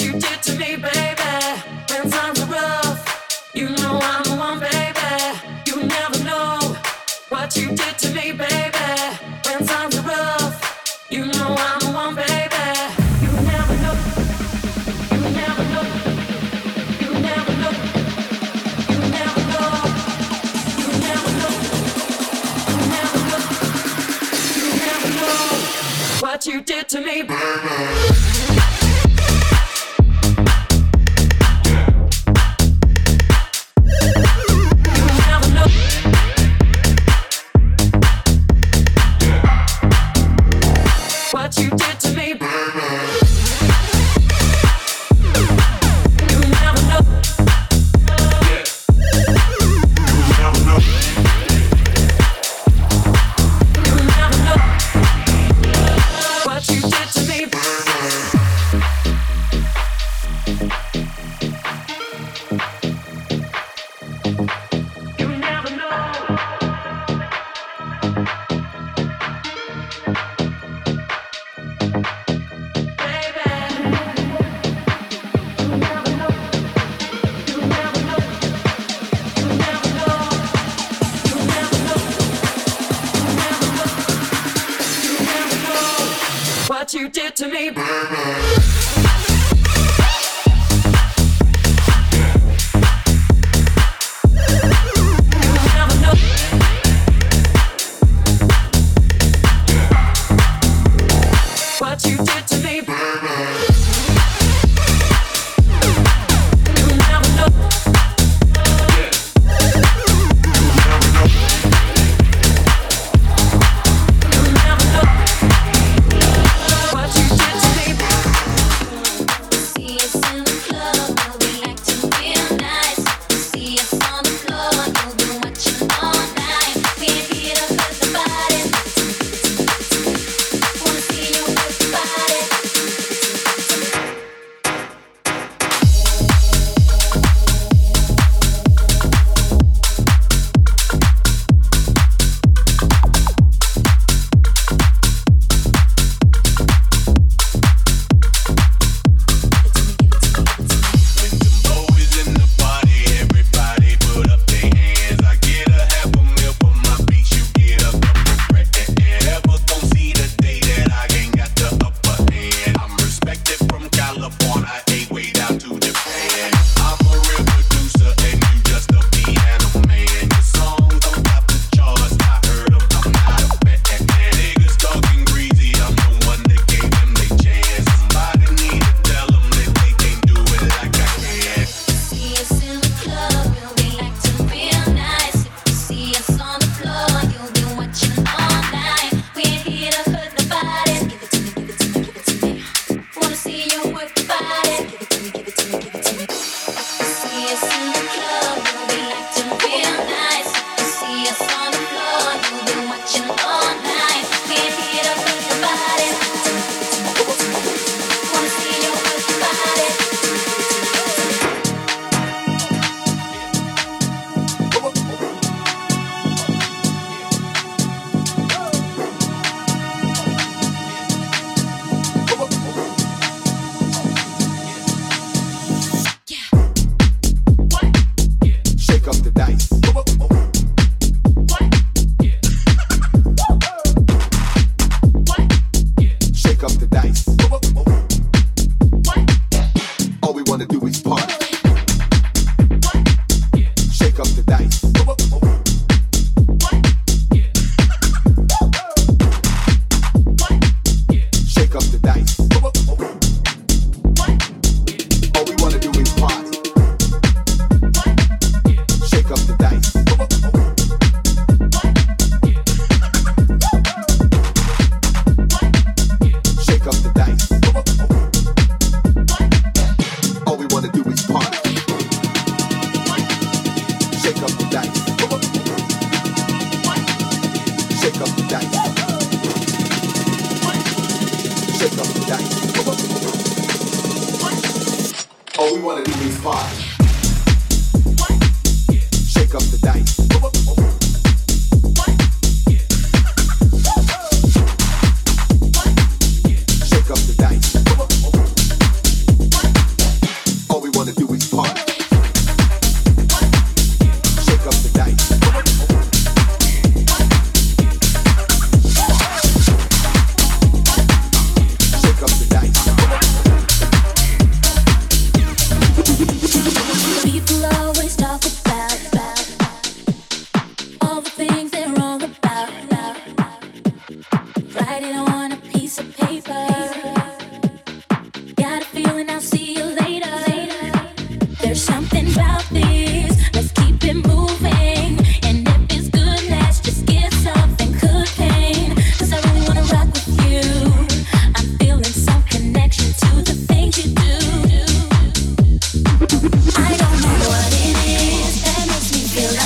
You did to me, baby.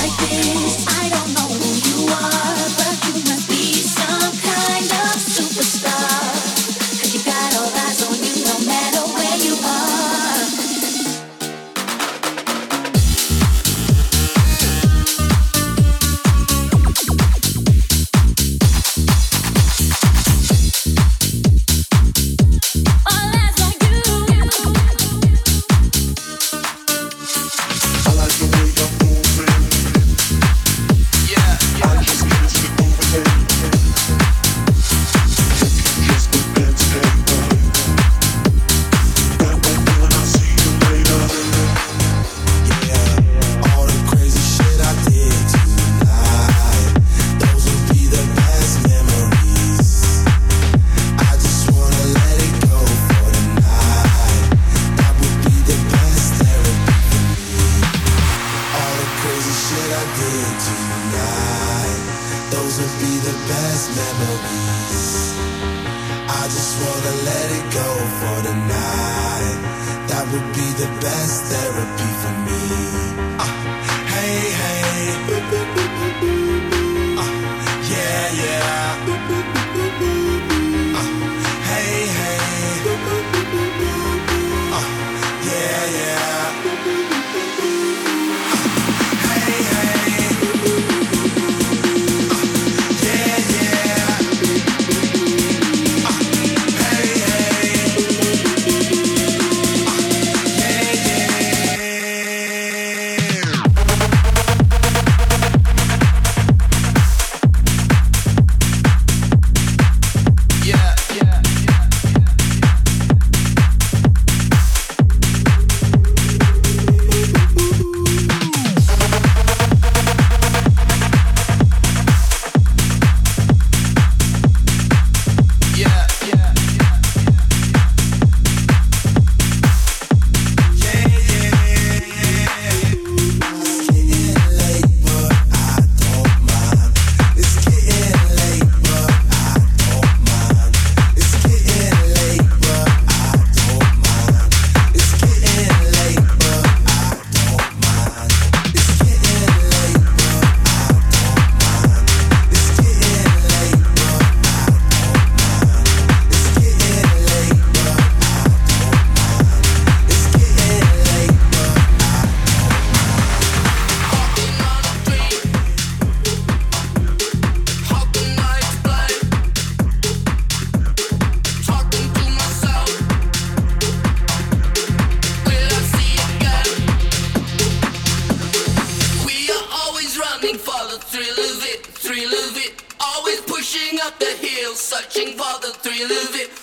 like this. tonight. Those will be the best memories. I just wanna let it go for. That be the best therapy. you love it.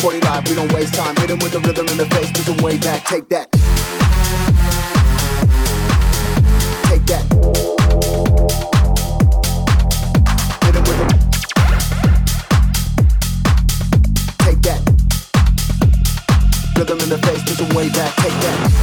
40 live, we don't waste time. Hit him with the rhythm in the face, put him way back. Take that. Take that. Hit him with the. Rhythm in the face, put him way back. Take that.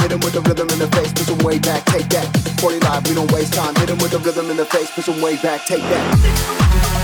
hit him with the rhythm in the face, put some way back, take that. 40 live, we don't waste time, hit him with the rhythm in the face, put some way back, take that.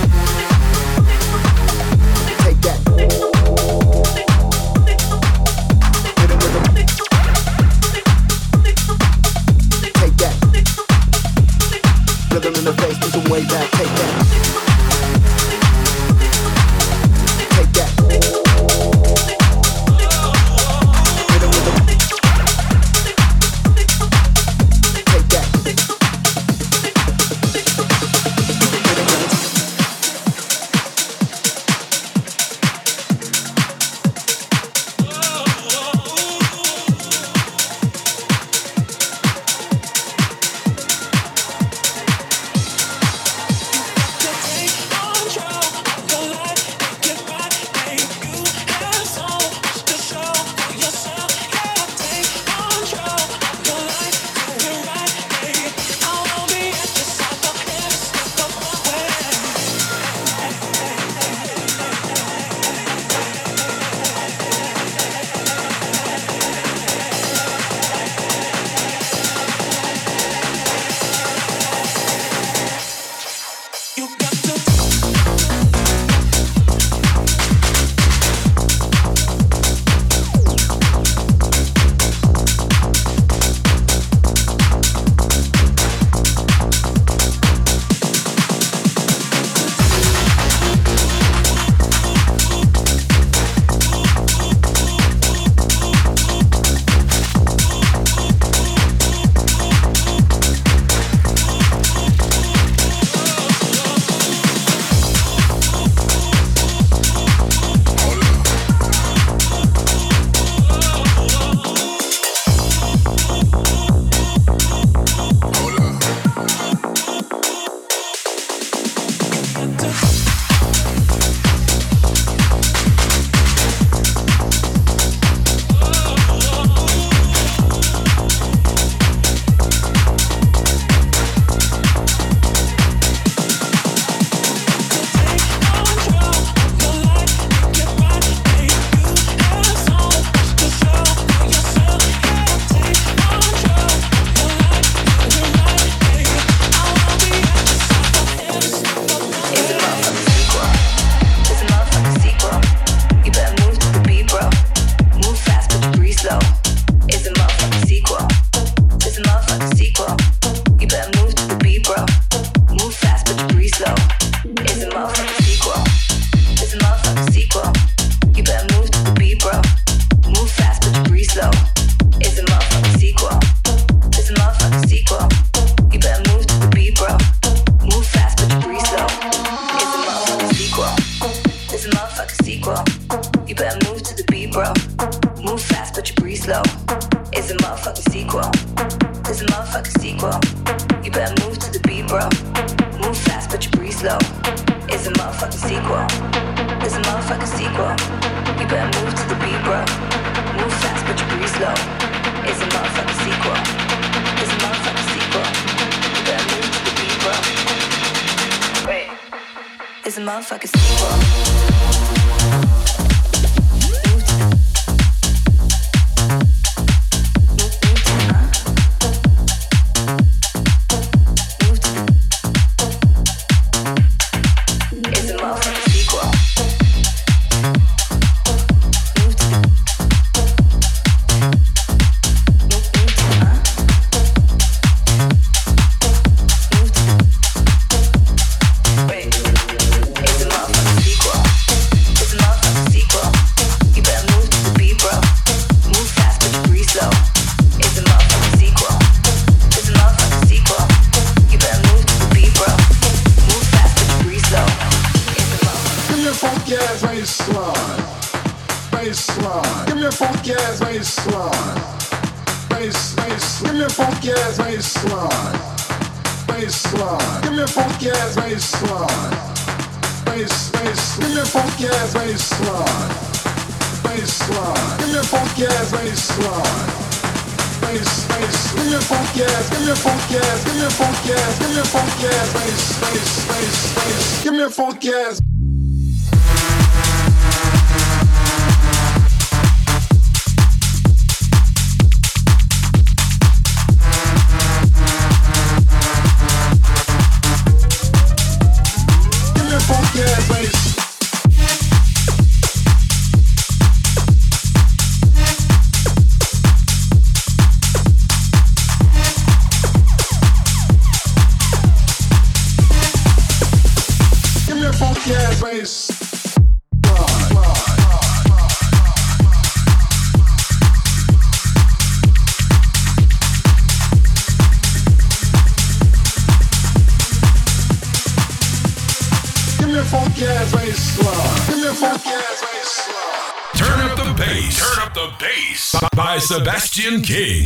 me font caisse. Sebastian King.